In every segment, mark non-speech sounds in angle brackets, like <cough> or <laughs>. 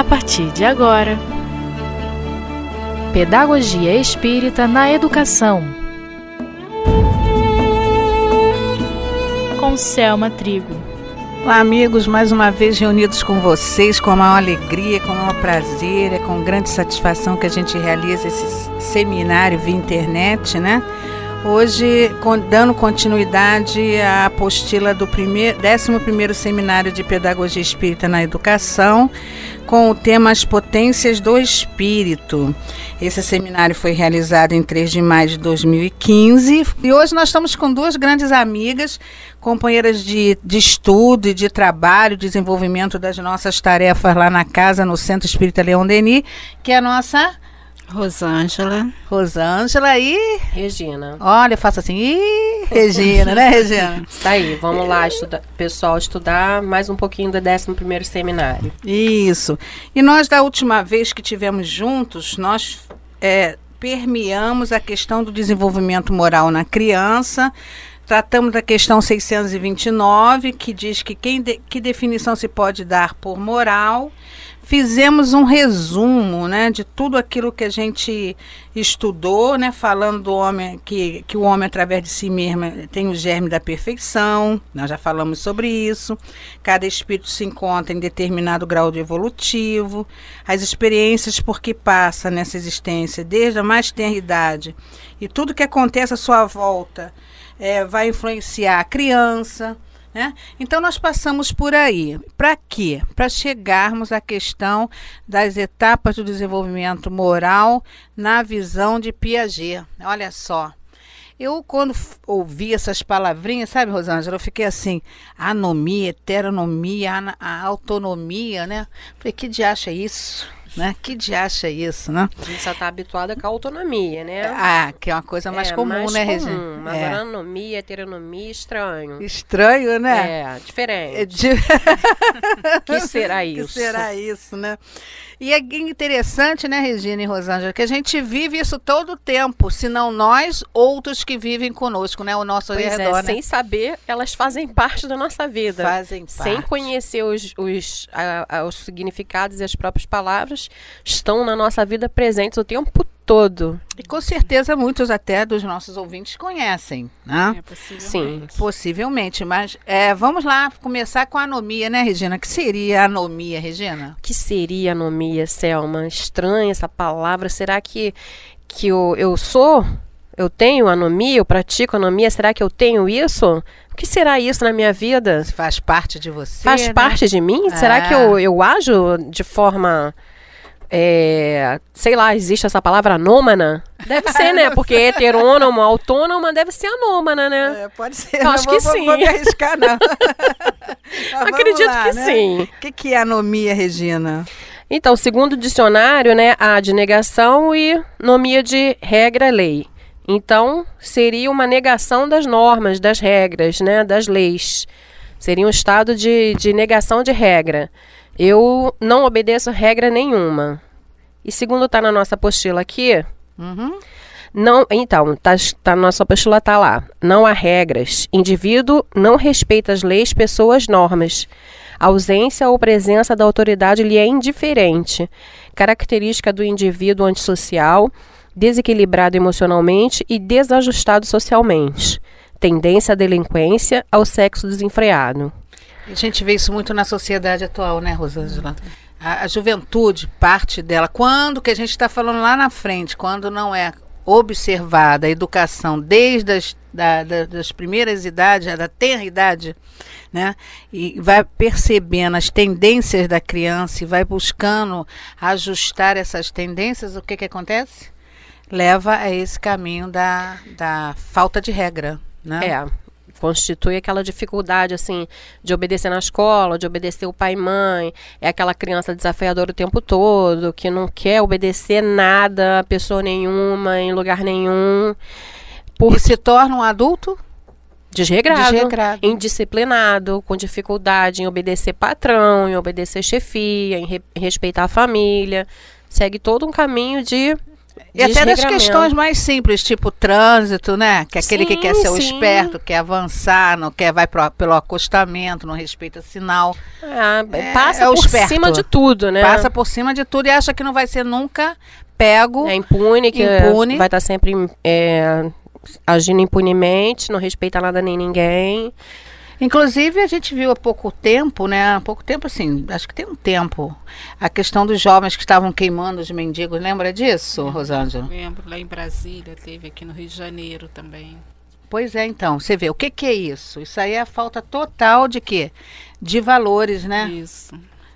a partir de agora. Pedagogia Espírita na Educação. Com Selma Trigo. Olá, amigos, mais uma vez reunidos com vocês, com a maior alegria, com o maior prazer, é com grande satisfação que a gente realiza esse seminário via internet, né? Hoje, dando continuidade à apostila do primeiro, 11º Seminário de Pedagogia Espírita na Educação, com o tema As Potências do Espírito. Esse seminário foi realizado em 3 de maio de 2015 e hoje nós estamos com duas grandes amigas, companheiras de, de estudo e de trabalho, desenvolvimento das nossas tarefas lá na casa, no Centro Espírita Leão Denis, que é a nossa Rosângela. Rosângela e. Regina. Olha, faça assim. Ih, Regina, né, Regina? <laughs> Tá aí, vamos lá, estuda, pessoal, estudar mais um pouquinho do 11 seminário. Isso. E nós, da última vez que tivemos juntos, nós é, permeamos a questão do desenvolvimento moral na criança. Tratamos da questão 629, que diz que quem de, que definição se pode dar por moral fizemos um resumo né, de tudo aquilo que a gente estudou, né, falando do homem que, que o homem através de si mesmo tem o germe da perfeição. Nós já falamos sobre isso. Cada espírito se encontra em determinado grau de evolutivo. As experiências por que passa nessa existência, desde a mais tenra idade, e tudo que acontece à sua volta é, vai influenciar a criança né? Então, nós passamos por aí. Para quê? Para chegarmos à questão das etapas do desenvolvimento moral na visão de Piaget. Olha só. Eu, quando ouvi essas palavrinhas, sabe, Rosângela, eu fiquei assim, anomia, heteronomia, autonomia, né? Falei, que diacho é isso? Né? Que de acha isso, né? A gente só está habituada com a autonomia, né? Ah, que é uma coisa mais é, comum, mais né, Regina? Comum. Mas é. anomia, heteronomia, estranho. Estranho, né? É, diferente. É di... <laughs> que será <laughs> isso? Que será isso, né? E é interessante, né, Regina e Rosângela, que a gente vive isso todo o tempo, se não nós, outros que vivem conosco, né? O nosso pois redor, é, né? Sem saber, elas fazem parte da nossa vida. Fazem parte. Sem conhecer os, os, a, a, os significados e as próprias palavras, estão na nossa vida presentes o tempo todo. E com certeza muitos até dos nossos ouvintes conhecem, né? É, possivelmente. Sim. Possivelmente, mas é, vamos lá começar com a anomia, né, Regina? que seria anomia, Regina? O que seria anomia, Selma? Estranha essa palavra. Será que, que eu, eu sou? Eu tenho anomia? Eu pratico anomia? Será que eu tenho isso? O que será isso na minha vida? Faz parte de você? Faz né? parte de mim? É. Será que eu, eu ajo de forma é, sei lá, existe essa palavra anômana? Deve ser, né? <laughs> Porque heterônomo, autônoma deve ser anômana, né? É, pode ser. Acho vou, que sim. Não vou me arriscar, não. <laughs> Acredito lá, que né? sim. O que, que é anomia, Regina? Então, segundo o dicionário, né, há de negação e nomia de regra-lei. Então, seria uma negação das normas, das regras, né, das leis. Seria um estado de, de negação de regra. Eu não obedeço regra nenhuma. E segundo está na nossa apostila aqui, uhum. não, então, tá, tá na nossa apostila tá lá. Não há regras. Indivíduo não respeita as leis, pessoas, normas. A ausência ou presença da autoridade lhe é indiferente. Característica do indivíduo antissocial, desequilibrado emocionalmente e desajustado socialmente. Tendência à delinquência, ao sexo desenfreado. A gente vê isso muito na sociedade atual, né, Rosângela? A, a juventude, parte dela, quando que a gente está falando lá na frente, quando não é observada a educação desde as da, da, das primeiras idades, da tenra idade, né? E vai percebendo as tendências da criança e vai buscando ajustar essas tendências, o que que acontece? Leva a esse caminho da, da falta de regra, né? É, constitui aquela dificuldade assim de obedecer na escola, de obedecer o pai e mãe, é aquela criança desafiadora o tempo todo, que não quer obedecer nada a pessoa nenhuma, em lugar nenhum. Por... E se torna um adulto Desregrado, Desregrado, indisciplinado, com dificuldade em obedecer patrão, em obedecer chefia, em, re em respeitar a família. Segue todo um caminho de E até das questões mais simples, tipo trânsito, né? Que é aquele que Sim, quer ser o sim. esperto, quer avançar, não quer, vai pro, pelo acostamento, não respeita sinal. É, É, passa é o por esperto. cima de tudo, né? Passa por cima de tudo e acha que não vai ser nunca pego. É impune, que Impune. vai estar sempre é, agindo impunemente, não respeita nada nem ninguém. Inclusive, a gente viu há pouco tempo, né? Há pouco tempo, assim, acho que tem um tempo, a questão dos jovens que estavam queimando os mendigos. Lembra disso, Rosângela? Lembro, lá em Brasília, teve aqui no Rio de Janeiro também. Pois é, então, você vê, o que, que é isso? Isso aí é a falta total de quê? De valores, né? Isso.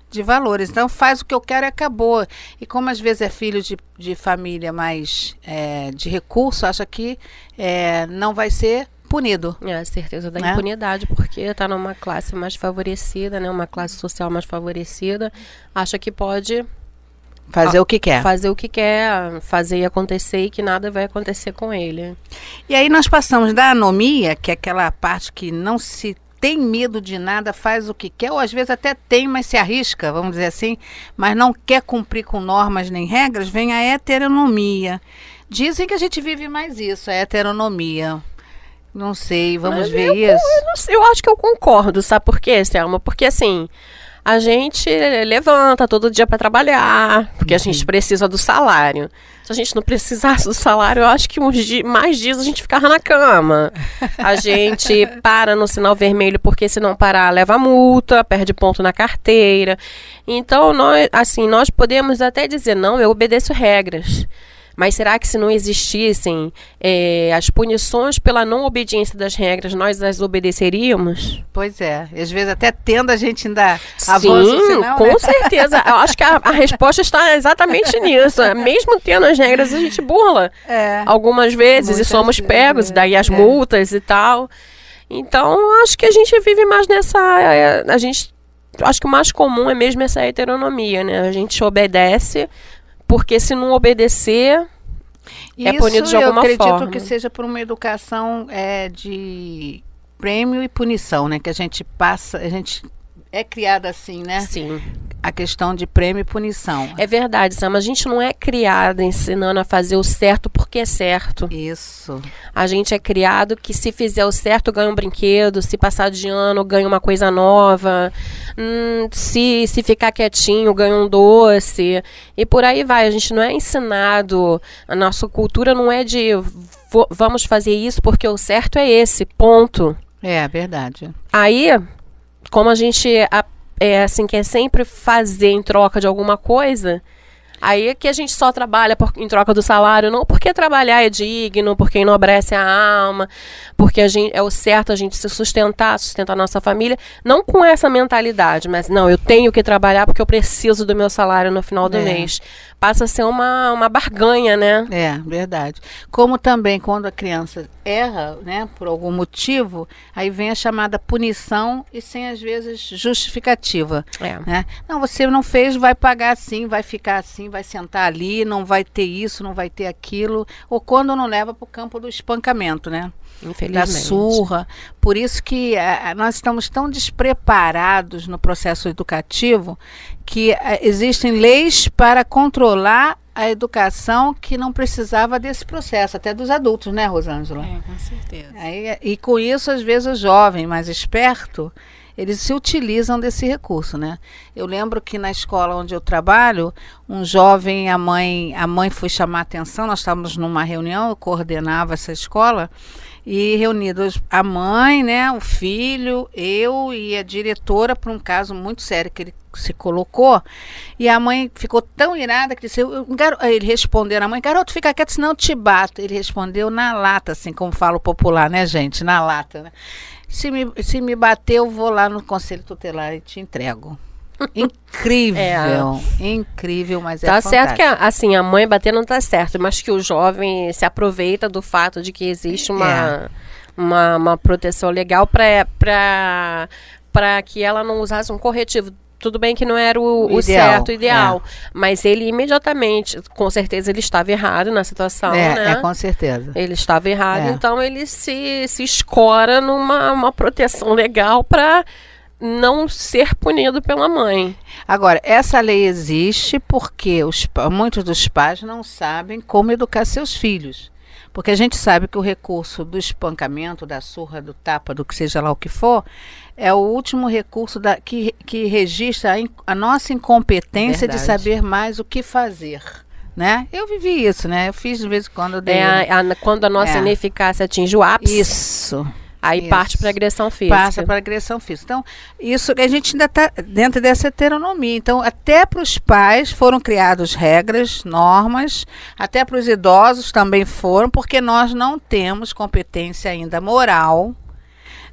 de valores. Então faz o que eu quero e acabou. E como às vezes é filho de, de família mais é, de recurso, acha que é, não vai ser punido. É a certeza da Né? impunidade, porque está numa classe mais favorecida, né? Uma classe social mais favorecida, acha que pode Fazer Ah, o que quer. fazer o que quer, fazer e acontecer e que nada vai acontecer com ele. E aí nós passamos da anomia, que é aquela parte que não se tem medo de nada, faz o que quer, ou às vezes até tem, mas se arrisca, vamos dizer assim, mas não quer cumprir com normas nem regras, vem a heteronomia. Dizem que a gente vive mais isso, a heteronomia. Não sei, vamos Mas ver eu, isso. Eu, sei, eu acho que eu concordo, sabe por quê, Selma? Porque assim, a gente levanta todo dia para trabalhar, porque a gente precisa do salário. Se a gente não precisasse do salário, eu acho que uns di mais dias a gente ficava na cama. A gente <laughs> para no sinal vermelho porque se não parar leva multa, perde ponto na carteira. Então, nós, assim, nós podemos até dizer, não, eu obedeço regras. Mas será que se não existissem eh, as punições pela não obediência das regras, nós as obedeceríamos? Pois é, às vezes até tendo a gente ainda Sim, avança o sinal, com né? certeza. Eu acho que a, a resposta está exatamente nisso. Mesmo tendo as regras, a gente burla É. algumas vezes Muitas e somos pegos, daí as é. multas e tal. Então, acho que a gente vive mais nessa. é, A gente. Acho que o mais comum é mesmo essa heteronomia, né? A gente obedece, porque se não obedecer, é Isso punido de eu alguma acredito forma. que seja por uma educação é, de prêmio e punição, né? Que a gente passa, a gente é criada assim, né? sim. A questão de prêmio e punição. É verdade, Sam. A gente não é criado ensinando a fazer o certo porque é certo. Isso. A gente é criado que se fizer o certo ganha um brinquedo, se passar de ano ganha uma coisa nova, hum, se, se ficar quietinho ganha um doce e por aí vai. A gente não é ensinado, a nossa cultura não é de "Vo- vamos fazer isso porque o certo é esse, ponto. É verdade. Aí, como a gente é assim quer sempre fazer em troca de alguma coisa, aí é que a gente só trabalha por- em troca do salário, não porque trabalhar é digno, porque enobrece a alma, porque a gente, é o certo a gente se sustentar, sustentar a nossa família, não com essa mentalidade, mas não, eu tenho que trabalhar porque eu preciso do meu salário no final do É. mês. Passa a ser uma, uma barganha, né? É, verdade. Como também quando a criança erra, né, por algum motivo, aí vem a chamada punição e sem às vezes justificativa. É. né? Não, você não fez, vai pagar assim, vai ficar assim, vai sentar ali, não vai ter isso, não vai ter aquilo. Ou quando não leva para o campo do espancamento, né? Da Infelizmente. surra. Por isso que eh, nós estamos tão despreparados no processo educativo que eh, existem leis para controlar a educação que não precisava desse processo, até dos adultos, né, Rosângela? É, com certeza. Aí, e com isso, às vezes, o jovem mais esperto, eles se utilizam desse recurso, né? Eu lembro que na escola onde eu trabalho, um jovem, a mãe, a mãe foi chamar atenção, nós estávamos numa reunião, eu coordenava essa escola, e reunidos a mãe, né, o filho, eu e a diretora por um caso muito sério que ele se colocou, e a mãe ficou tão irada que disse, ele respondeu à mãe, garoto, fica quieto, senão eu te bato. Ele respondeu na lata, assim como fala o popular, né, gente? Na lata, né? Se me, se me bater, eu vou lá no conselho tutelar e te entrego. <laughs> Incrível, incrível, mas é Tá certo que, a- assim, a mãe bater não tá certo, mas que o jovem se aproveita do fato de que existe uma, É. uma, uma proteção legal para que ela não usasse um corretivo. Tudo bem que não era o, O o ideal, certo, o ideal, mas ele imediatamente, com certeza ele estava errado na situação, é, né? é, com certeza. Ele estava errado, É. então ele se, se escora numa uma proteção legal para não ser punido pela mãe. Agora, essa lei existe porque os, muitos dos pais não sabem como educar seus filhos. Porque a gente sabe que o recurso do espancamento, da surra, do tapa, do que seja lá o que for, é o último recurso da, que, que registra a, in- a nossa incompetência de Verdade. saber mais o que fazer. Né? Eu vivi isso, né? Eu fiz de vez em quando. Dei É, a- a- quando a nossa É. ineficácia atinge o ápice, Isso. aí isso. parte para agressão física. Passa para agressão física. Então, isso a gente ainda está dentro dessa heteronomia. Então, até para os pais foram criadas regras, normas, até para os idosos também foram, porque nós não temos competência ainda moral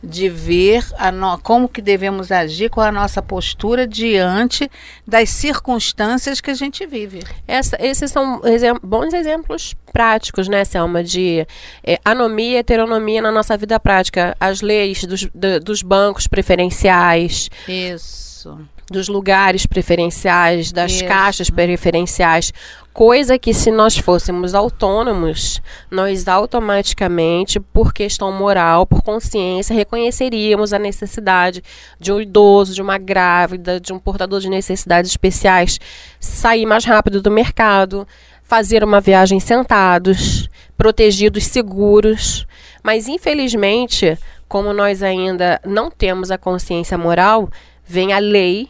de ver a no- como que devemos agir com a nossa postura diante das circunstâncias que a gente vive. Essa- esses são bons exemplos práticos, né, Selma, de eh, anomia e heteronomia na nossa vida prática. As leis dos, da- dos bancos preferenciais, Isso. dos lugares preferenciais, das Isso. caixas preferenciais, coisa que se nós fôssemos autônomos, nós automaticamente, por questão moral, por consciência, reconheceríamos a necessidade de um idoso, de uma grávida, de um portador de necessidades especiais sair mais rápido do mercado, fazer uma viagem sentados, protegidos, seguros. Mas infelizmente, como nós ainda não temos a consciência moral, vem a lei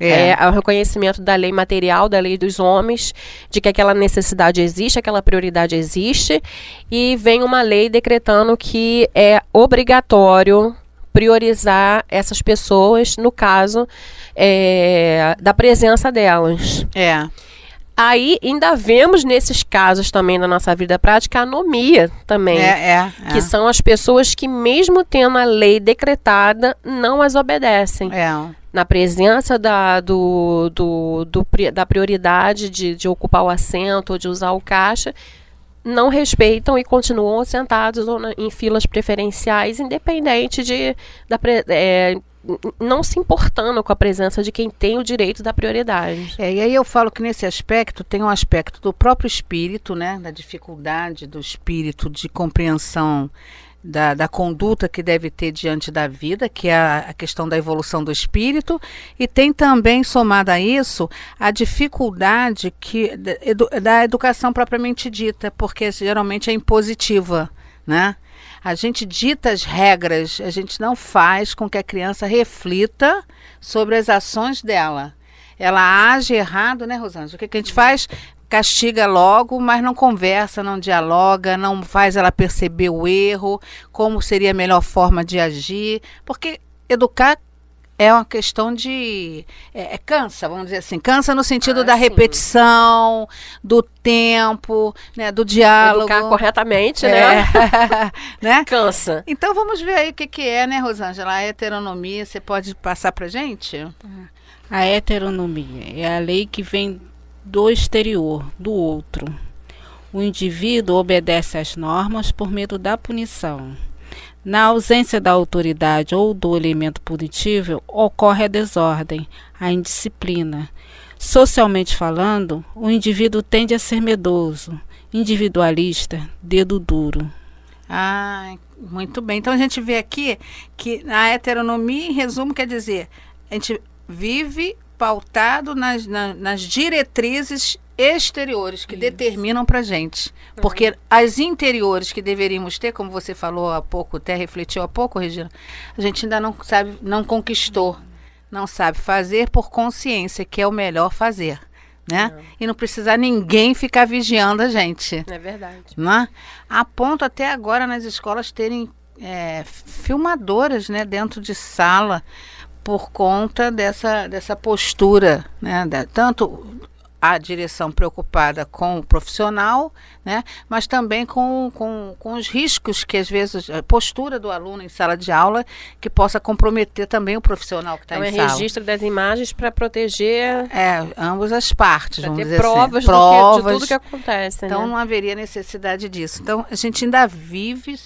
é. o reconhecimento da lei material, da lei dos homens, de que aquela necessidade existe, aquela prioridade existe, e vem uma lei decretando que é obrigatório priorizar essas pessoas, no caso é, da presença delas. É. Aí ainda vemos nesses casos também na nossa vida prática a anomia também. É, é, Que são as pessoas que, mesmo tendo a lei decretada, não as obedecem é. na presença da, do, do, do da prioridade de, de ocupar o assento ou de usar o caixa, não respeitam e continuam sentados em filas preferenciais, independente de da, é, não se importando com a presença de quem tem o direito da prioridade. É, e aí eu falo que nesse aspecto tem um aspecto do próprio espírito, né? Da dificuldade do espírito de compreensão da, da conduta que deve ter diante da vida, que é a, questão da evolução do espírito, e tem também, somada a isso, a dificuldade que, da educação propriamente dita, porque geralmente é impositiva, né? A gente dita as regras, a gente não faz com que a criança reflita sobre as ações dela. Ela age errado, né, Rosângela? O que, que a gente faz? Castiga logo, mas não conversa, não dialoga, não faz ela perceber o erro, como seria a melhor forma de agir. Porque educar é uma questão de. É, é cansa, vamos dizer assim. Cansa no sentido Ah, da sim. repetição, do tempo, né, do diálogo. Educar corretamente, É, né? <laughs> né? Cansa. Então vamos ver aí o que, que é, né, Rosângela? A heteronomia, você pode passar pra gente? A heteronomia é a lei que vem do exterior, do outro. O indivíduo obedece às normas por medo da punição. Na ausência da autoridade ou do elemento punitivo, ocorre a desordem, a indisciplina. Socialmente falando, o indivíduo tende a ser medroso, individualista, dedo duro. Ah, muito bem. Então a gente vê aqui que a heteronomia, em resumo, quer dizer, a gente vive pautado nas, na- nas diretrizes exteriores que Isso. determinam pra gente. Porque as interiores que deveríamos ter, como você falou há pouco, até refletiu há pouco, Regina, a gente ainda não sabe, não conquistou. Não sabe fazer por consciência, que é o melhor fazer. Né? E não precisar ninguém ficar vigiando a gente É verdade. né? A ponto até agora nas escolas terem é, filmadoras né, dentro de sala por conta dessa, dessa postura, né, da- tanto a direção preocupada com o profissional, né, mas também com, com, com os riscos que às vezes a postura do aluno em sala de aula que possa comprometer também o profissional que está Então é em sala. registro das imagens para proteger, É, ambas as partes, vamos dizer provas, assim. do que- provas de tudo que acontece. então né? não haveria necessidade disso. Então a gente ainda vive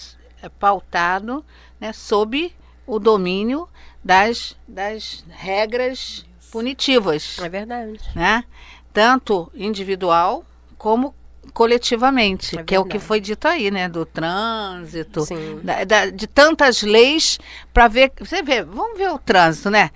é, pautado né, sob o domínio das, das regras punitivas, É verdade. né? Tanto individual como coletivamente, É que é o que foi dito aí, né? Do trânsito, da- da- de tantas leis para ver. Você vê, vamos ver o trânsito, né?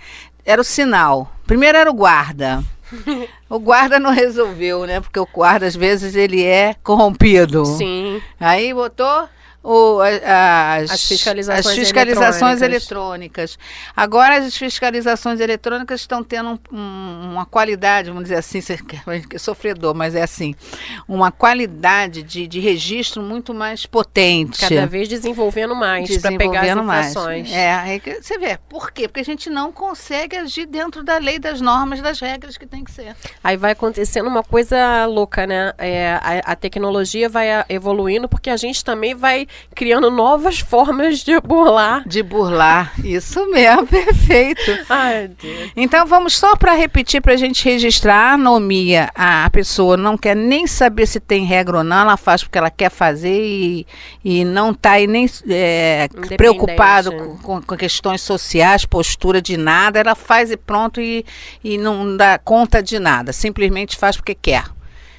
Era o sinal. Primeiro era o guarda. <laughs> O guarda não resolveu, né? Porque o guarda, às vezes, ele é corrompido. Sim. Aí botou o, a- as, As fiscalizações as fiscalizações eletrônicas. eletrônicas. Agora as fiscalizações eletrônicas estão tendo um- um- uma qualidade, vamos dizer assim, que é sofredor, mas é assim, uma qualidade de, de registro muito mais potente. Cada vez desenvolvendo mais para pegar as infrações. É, que você vê. Por quê? Porque a gente não consegue agir dentro da lei, das normas, das regras que tem que ser. Aí vai acontecendo uma coisa louca, né? É, a, a tecnologia vai evoluindo porque a gente também vai criando novas formas de burlar. De burlar. Isso mesmo, <laughs> perfeito. Ai, Deus. Então vamos só para repetir para a gente registrar a anomia. A, pessoa não quer nem saber se tem regra ou não, ela faz porque ela quer fazer e, e não está aí nem é, preocupado com, com- com questões sociais, postura de nada. Ela faz e pronto e, e não dá conta de nada. Simplesmente faz porque quer.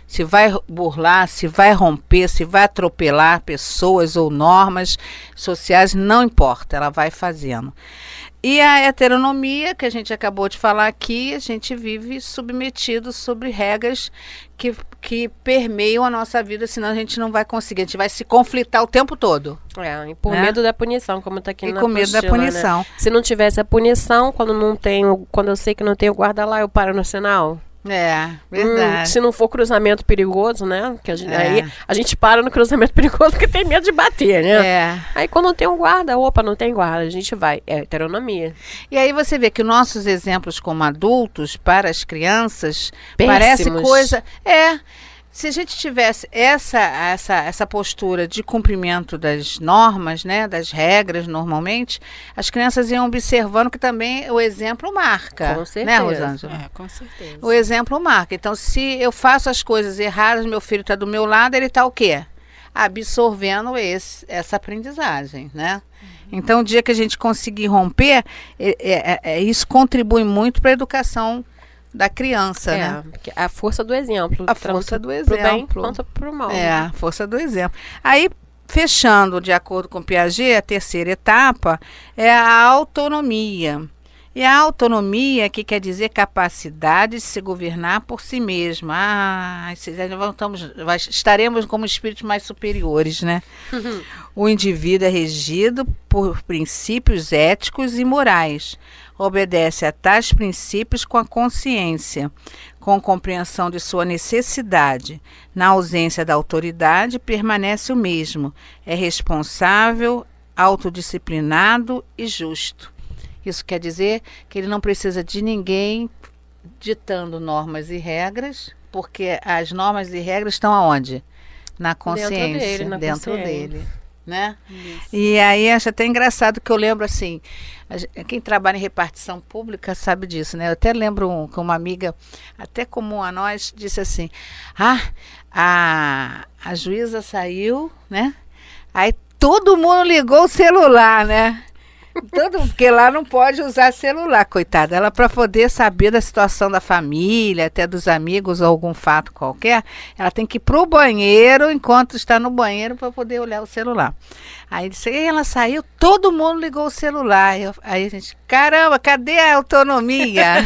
Se vai burlar, se vai romper, se vai atropelar pessoas ou normas sociais, não importa, ela vai fazendo. E a heteronomia, que a gente acabou de falar aqui, a gente vive submetido sobre regras que, que permeiam a nossa vida, senão a gente não vai conseguir, a gente vai se conflitar o tempo todo. É, e por Né? medo da punição, como tá aqui e na com medo da né? punição. Se não tivesse a punição, quando não tenho, quando eu sei que não tenho guarda lá, eu paro no sinal. É, Hum, verdade. se não for cruzamento perigoso, né? Que a gente, É. Aí a gente para no cruzamento <laughs> perigoso porque tem medo de bater, né? É. Aí quando tem um guarda, opa, não tem guarda, a gente vai. É heteronomia. E aí você vê que nossos exemplos como adultos para as crianças Péssimos. parece coisa. É. Se a gente tivesse essa, essa, essa postura de cumprimento das normas, né, das regras normalmente, as crianças iam observando que também o exemplo marca. Com Né, certeza. Rosângela? É, com certeza. O exemplo marca. Então, se eu faço as coisas erradas, meu filho está do meu lado, ele está o quê? Absorvendo esse, essa aprendizagem, né? Então, o dia que a gente conseguir romper, é- é- é- isso contribui muito para a educação da criança, É, né? porque a força do exemplo. A força do Pro bem exemplo. quanto pro mal. É, a força do exemplo. Aí, fechando, de acordo com Piaget, a terceira etapa é a autonomia. E a autonomia, que quer dizer capacidade de se governar por si mesma. Ah, voltamos, estaremos como espíritos mais superiores, né? <laughs> O indivíduo é regido por princípios éticos e morais. Obedece a tais princípios com a consciência, com compreensão de sua necessidade. Na ausência da autoridade, permanece o mesmo. É responsável, autodisciplinado e justo. Isso quer dizer que ele não precisa de ninguém ditando normas e regras, porque as normas e regras estão aonde? Na consciência, dele, na dentro consciência. dele, né? E aí acho até engraçado que eu lembro assim, quem trabalha em repartição pública sabe disso, né? Eu até lembro um- que uma amiga, até comum a nós, disse assim: "Ah, a, a juíza saiu, né? Aí todo mundo ligou o celular, né? Todo, porque lá não pode usar celular, coitada. Ela, para poder saber da situação da família, até dos amigos ou algum fato qualquer, ela tem que ir pro banheiro enquanto está no banheiro para poder olhar o celular. Aí disse, ela saiu, todo mundo ligou o celular. Eu- aí a gente, caramba, cadê a autonomia? <laughs>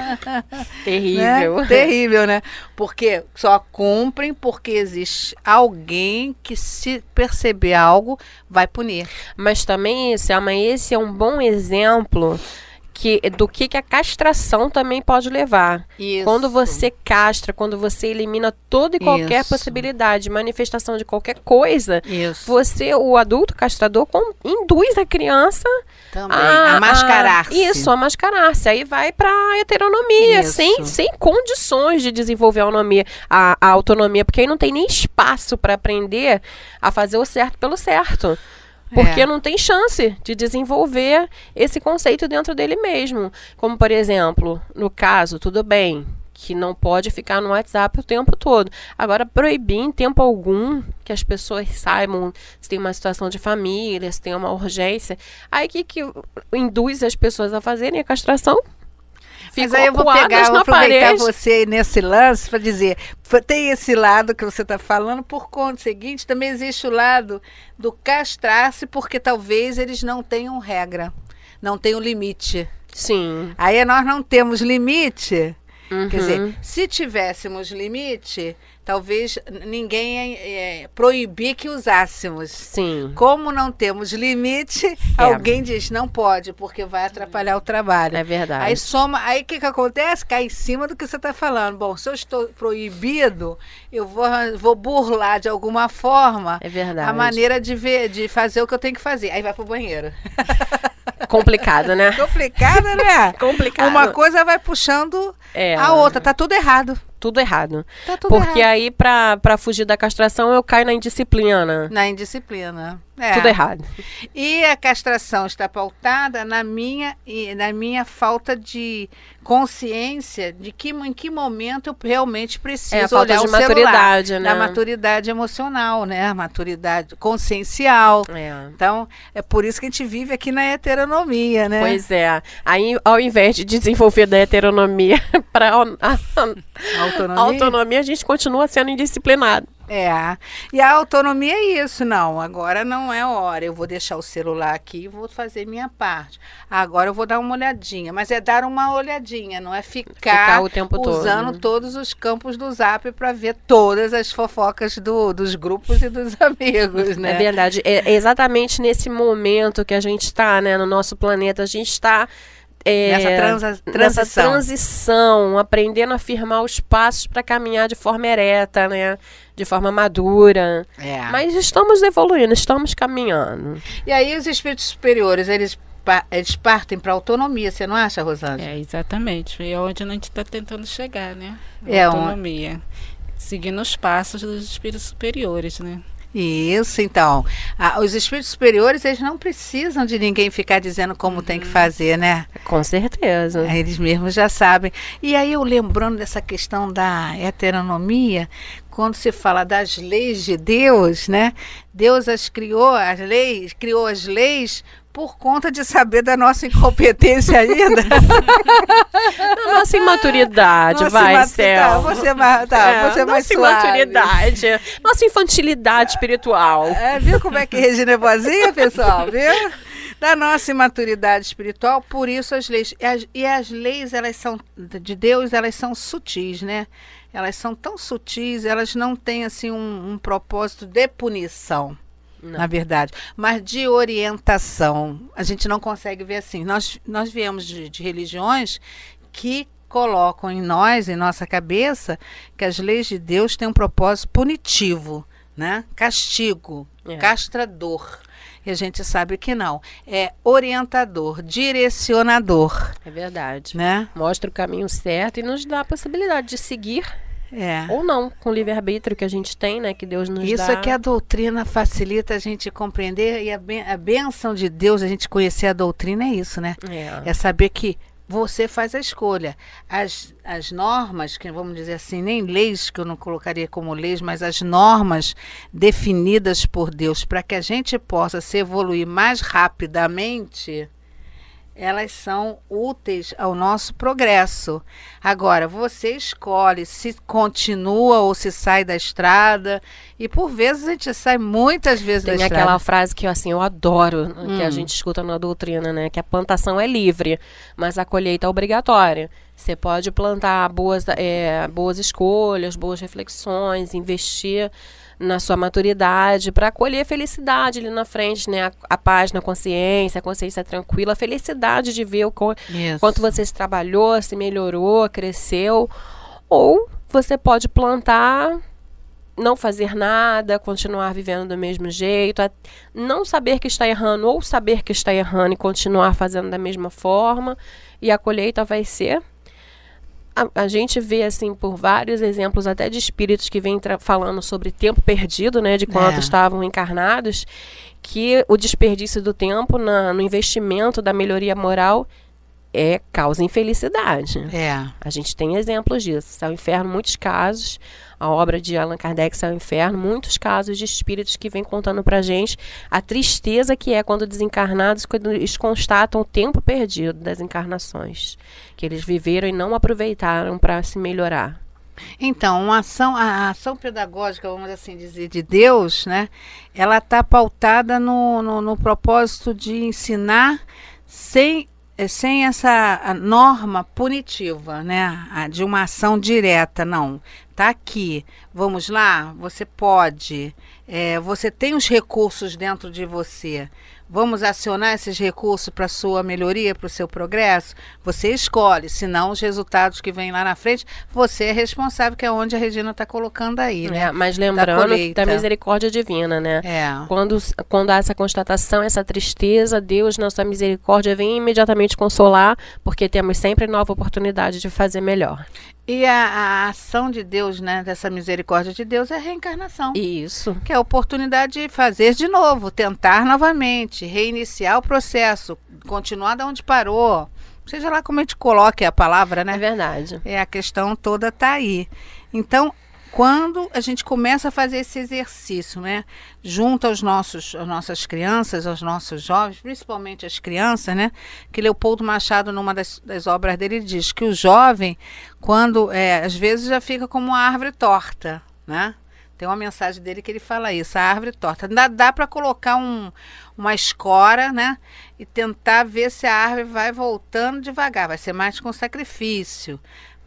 <laughs> Terrível. Né? Terrível, né? Porque só cumprem porque existe alguém que, se perceber algo, vai punir. Mas também, Selma, esse é um bom exemplo que, do que, que a castração também pode levar. Isso. Quando você castra, quando você elimina toda e qualquer Isso. possibilidade, manifestação de qualquer coisa, Isso. você, o adulto castrador, com- induz a criança Também. a, mascarar-se. Isso, a mascarar-se. Aí vai pra heteronomia, Isso. sem, sem condições de desenvolver a autonomia, a, a autonomia, porque aí não tem nem espaço para aprender a fazer o certo pelo certo. Porque É. não tem chance de desenvolver esse conceito dentro dele mesmo. Como, por exemplo, no caso, tudo bem, que não pode ficar no WhatsApp o tempo todo. Agora, proibir em tempo algum que as pessoas saibam se tem uma situação de família, se tem uma urgência. Aí que, que induz as pessoas a fazerem a castração? Mas aí eu vou pegar, vou aproveitar parede. você nesse lance para dizer, tem esse lado que você está falando, por conta seguinte, também existe o lado do castrar-se, porque talvez eles não tenham regra, não tenham limite. Sim. Aí nós não temos limite. Uhum. Quer dizer, uhum. se tivéssemos limite, talvez ninguém é, proibir que usássemos. Sim. Como não temos limite, é. alguém diz não pode, porque vai atrapalhar o trabalho. É verdade. Aí soma, aí o que, que acontece? Cai em cima do que você está falando. Bom, se eu estou proibido, eu vou, vou burlar de alguma forma é verdade. a maneira de ver, de fazer o que eu tenho que fazer. Aí vai pro banheiro. Complicado, né? <laughs> Complicado, né? <laughs> Complicado. Uma coisa vai puxando é. a outra. Tá tudo errado tudo errado. Tá tudo Porque errado. aí, para fugir da castração, eu caio na indisciplina. Na indisciplina. É. Tudo errado. E a castração está pautada na minha, na minha falta de consciência de que em que momento eu realmente preciso é, a falta olhar de o maturidade, celular, né? Da maturidade emocional, né? Maturidade consciencial. É. Então, é por isso que a gente vive aqui na heteronomia, né? Pois é. Aí, ao invés de desenvolver da heteronomia <laughs> para autonomia. autonomia, a gente continua sendo indisciplinado. É. E a autonomia é isso, não. Agora não é hora. Eu vou deixar o celular aqui e vou fazer minha parte. Agora eu vou dar uma olhadinha. Mas é dar uma olhadinha, não é ficar, ficar o tempo usando todo. todos os campos do zap para ver todas as fofocas do, dos grupos e dos <laughs> amigos, né? É verdade. É exatamente nesse momento que a gente está, né, no nosso planeta. A gente está é, nessa transa, transição. Nessa transição, aprendendo a firmar os passos para caminhar de forma ereta, né? De forma madura. É. Mas estamos evoluindo, estamos caminhando. E aí os espíritos superiores, eles, eles partem para a autonomia, você não acha, Rosângela? É, exatamente. É onde a gente está tentando chegar, né? A é autonomia. Um... Seguindo os passos dos espíritos superiores, né? Isso, então. os espíritos superiores, eles não precisam de ninguém ficar dizendo como uhum. tem que uhum. fazer, né? Com certeza. Eles mesmos já sabem. E aí, eu lembrando dessa questão da heteronomia, quando se fala das leis de Deus, né? Deus as criou, as leis, criou as leis por conta de saber da nossa incompetência ainda. <laughs> da nossa imaturidade, nossa vai, Céu. Tá, você, vai, tá, é, você nossa imaturidade, nossa infantilidade espiritual. É, viu como é que Regina é boazinha, pessoal? Viu? Da nossa imaturidade espiritual, por isso as leis. E as, e as leis, elas são, de Deus, elas são sutis, né? Elas são tão sutis, elas não têm, assim, um, um propósito de punição. Não. na verdade, mas de orientação. A gente não consegue ver assim. Nós, nós viemos de, de religiões que colocam em nós, em nossa cabeça, que as leis de Deus têm um propósito punitivo, né? Castigo, é. castrador. E a gente sabe que não. É orientador, direcionador. É verdade. Né? Mostra o caminho certo e nos dá a possibilidade de seguir é. Ou não, com o livre-arbítrio que a gente tem, né? Que Deus nos Isso dá. Isso é que a doutrina facilita a gente compreender e a, ben a benção de Deus, a gente conhecer a doutrina é isso, né? É, é saber que você faz a escolha. As, as normas, que vamos dizer assim, nem leis que eu não colocaria como leis, mas as normas definidas por Deus para que a gente possa se evoluir mais rapidamente elas são úteis ao nosso progresso. Agora, você escolhe se continua ou se sai da estrada. E por vezes a gente sai muitas vezes Tem da estrada. Tem aquela frase que assim, eu adoro, hum. que a hum. gente escuta na doutrina, né? Que a plantação é livre, mas a colheita é obrigatória. Você pode plantar boas, é, boas escolhas, boas reflexões, investir na sua maturidade para colher felicidade ali na frente, né? A, a, paz na consciência, a consciência tranquila, a felicidade de ver o co quanto você se trabalhou, se melhorou, cresceu. Ou você pode plantar, não fazer nada, continuar vivendo do mesmo jeito, não saber que está errando ou saber que está errando e continuar fazendo da mesma forma, e a colheita vai ser a, a, gente vê assim por vários exemplos até de espíritos que vêm falando sobre tempo perdido, né, de quanto é. estavam encarnados, que o desperdício do tempo na, no investimento da melhoria moral é causa infelicidade. É. A gente tem exemplos disso. E Inferno, muitos casos. A obra de Allan Kardec, e Inferno, muitos casos de espíritos que vêm contando pra gente a tristeza que é quando desencarnados, quando eles constatam o tempo perdido das encarnações. Que eles viveram e não aproveitaram para se melhorar. Então, uma ação, a ação pedagógica, vamos assim dizer, de Deus, né? Ela está pautada no, no, no propósito de ensinar sem sem essa norma punitiva, né, de uma ação direta, não. Tá aqui, vamos lá, você pode, é, você tem os recursos dentro de você. Vamos acionar esses recursos para sua melhoria, para o seu progresso? Você escolhe, senão os resultados que vêm lá na frente, você é responsável, que é onde a Regina está colocando aí, né? É, mas lembrando que da misericórdia divina, né? É. Quando, quando há essa constatação, essa tristeza, Deus, na sua misericórdia, vem imediatamente consolar, porque temos sempre nova oportunidade de fazer melhor. E a, a, ação de Deus, né, dessa misericórdia de Deus, é a reencarnação. Isso. Que é a oportunidade de fazer de novo, tentar novamente, reiniciar o processo, continuar de onde parou. Seja lá como a gente coloque a palavra, né? É verdade. É, a questão toda tá aí. Então, quando a gente começa a fazer esse exercício, né, junto aos nossos, às nossas crianças, aos nossos jovens, principalmente as crianças, né, que Leopoldo Machado, numa das, das obras dele, diz que o jovem, quando, é, às vezes já fica como uma árvore torta, né, tem uma mensagem dele que ele fala isso, a árvore torta. Dá, dá para colocar um, uma escora, né? E tentar ver se a árvore vai voltando devagar. Vai ser mais com sacrifício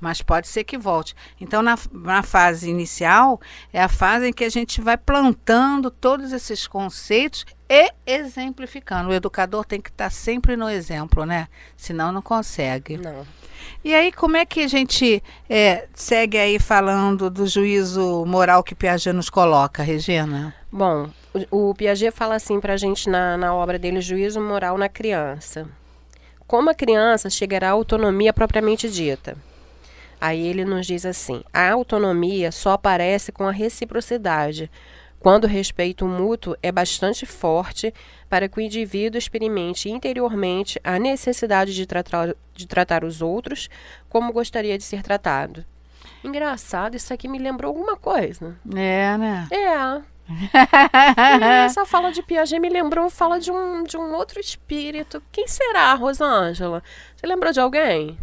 mas pode ser que volte. Então, na, na fase inicial, é a fase em que a gente vai plantando todos esses conceitos e exemplificando. O educador tem que estar sempre no exemplo, né? Senão não consegue. Não. E aí, como é que a gente é, segue aí falando do juízo moral que Piaget nos coloca, Regina? Bom, o, o Piaget fala assim para a gente na, na obra dele, Juízo Moral na Criança. Como a criança chegará à autonomia propriamente dita? Aí ele nos diz assim: a autonomia só aparece com a reciprocidade, quando o respeito mútuo é bastante forte para que o indivíduo experimente interiormente a necessidade de tratar, de tratar os outros como gostaria de ser tratado. Engraçado, isso aqui me lembrou alguma coisa. É, né? É. <laughs> Essa fala de Piaget me lembrou fala de um, de um outro espírito. Quem será, Rosângela? Você lembrou de alguém?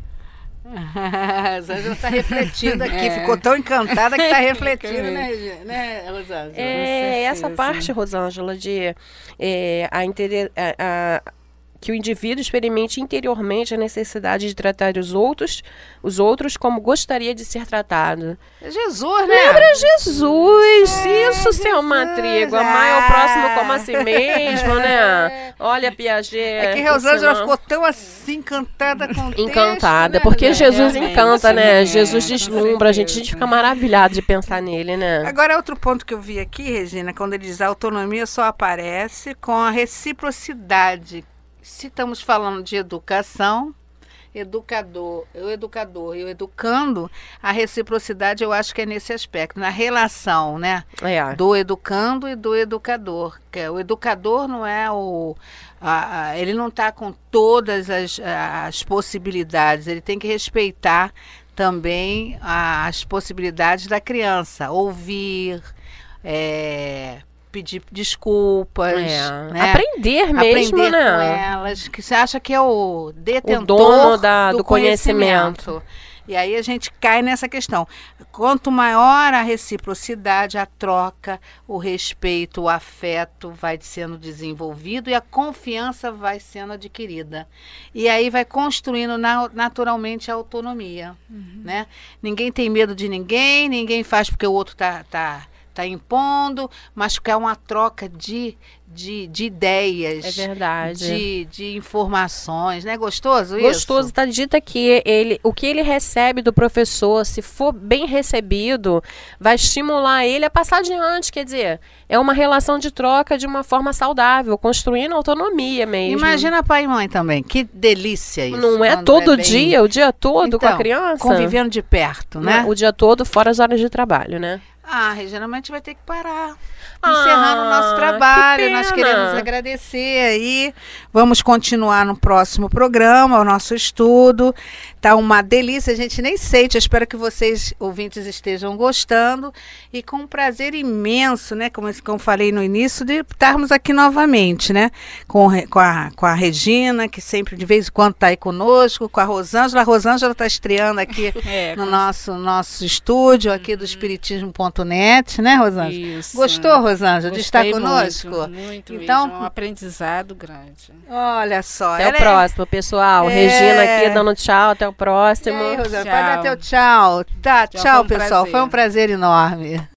A Rosângela está refletindo aqui, é. ficou tão encantada que está <laughs> refletindo, né, né, Rosângela? É, essa parte, Rosângela, de é, a, a, a que o indivíduo experimente interiormente a necessidade de tratar os outros, os outros como gostaria de ser tratado. É Jesus, né? Lembra Jesus, é, isso, seu matrigo. Amar é o próximo como a si mesmo, né? <laughs> Olha, Piaget. É que Rosângela ficou tão assim encantada com o Encantada, texto, né? porque Jesus encanta, né? Jesus deslumbra, a gente, a gente fica maravilhado de pensar nele, né? Agora, outro ponto que eu vi aqui, Regina, quando ele diz a autonomia só aparece com a reciprocidade se estamos falando de educação, educador, o educador e o educando, a reciprocidade eu acho que é nesse aspecto, na relação, né? É. Do educando e do educador. Que é, o educador não é o. A, a, ele não está com todas as, as possibilidades, ele tem que respeitar também as possibilidades da criança, ouvir. É, pedir desculpas, é. né? Aprender mesmo, Aprender né? com elas, que você acha que é o detentor o dono da, do, do conhecimento. conhecimento. E aí a gente cai nessa questão. Quanto maior a reciprocidade, a troca, o respeito, o afeto vai sendo desenvolvido e a confiança vai sendo adquirida. E aí vai construindo na, naturalmente a autonomia. Uhum. Né? Ninguém tem medo de ninguém, ninguém faz porque o outro está tá, está impondo, mas que é uma troca de, de, de ideias. É verdade. De, de informações, né? Gostoso isso? Gostoso. Está dita que ele, o que ele recebe do professor, se for bem recebido, vai estimular ele a passar adiante. Quer dizer, é uma relação de troca de uma forma saudável, construindo autonomia mesmo. Imagina pai e mãe também. Que delícia isso. Não é todo é bem... dia, o dia todo então, com a então, criança? Convivendo de perto, né? O dia todo, fora as horas de trabalho, né? Ah, gente vai ter que parar. Ah, Encerrando o nosso trabalho. Nós queremos agradecer aí. Vamos continuar no próximo programa, o nosso estudo. Tá uma delícia, a gente nem sente. Eu espero que vocês, ouvintes, estejam gostando. E com um prazer imenso, né? Como, como eu falei no início, de estarmos aqui novamente, né? Com, com, a, com a Regina, que sempre de vez em quando está aí conosco, com a Rosângela. A Rosângela está estreando aqui <laughs> É, no nosso, nosso estúdio aqui do Espiritismo.net, né, Rosângela? Isso. Gostou, Rosângela, de estar Gostei conosco? Muito, muito Então- mesmo. É um aprendizado grande. Olha só. Até o é- próximo, pessoal. É. Regina aqui dando tchau. Até o E próximo. aí, Rosângela, Tchau. pode dar teu tchau. Tá, Tchau, tchau, um pessoal. prazer. Foi um prazer enorme.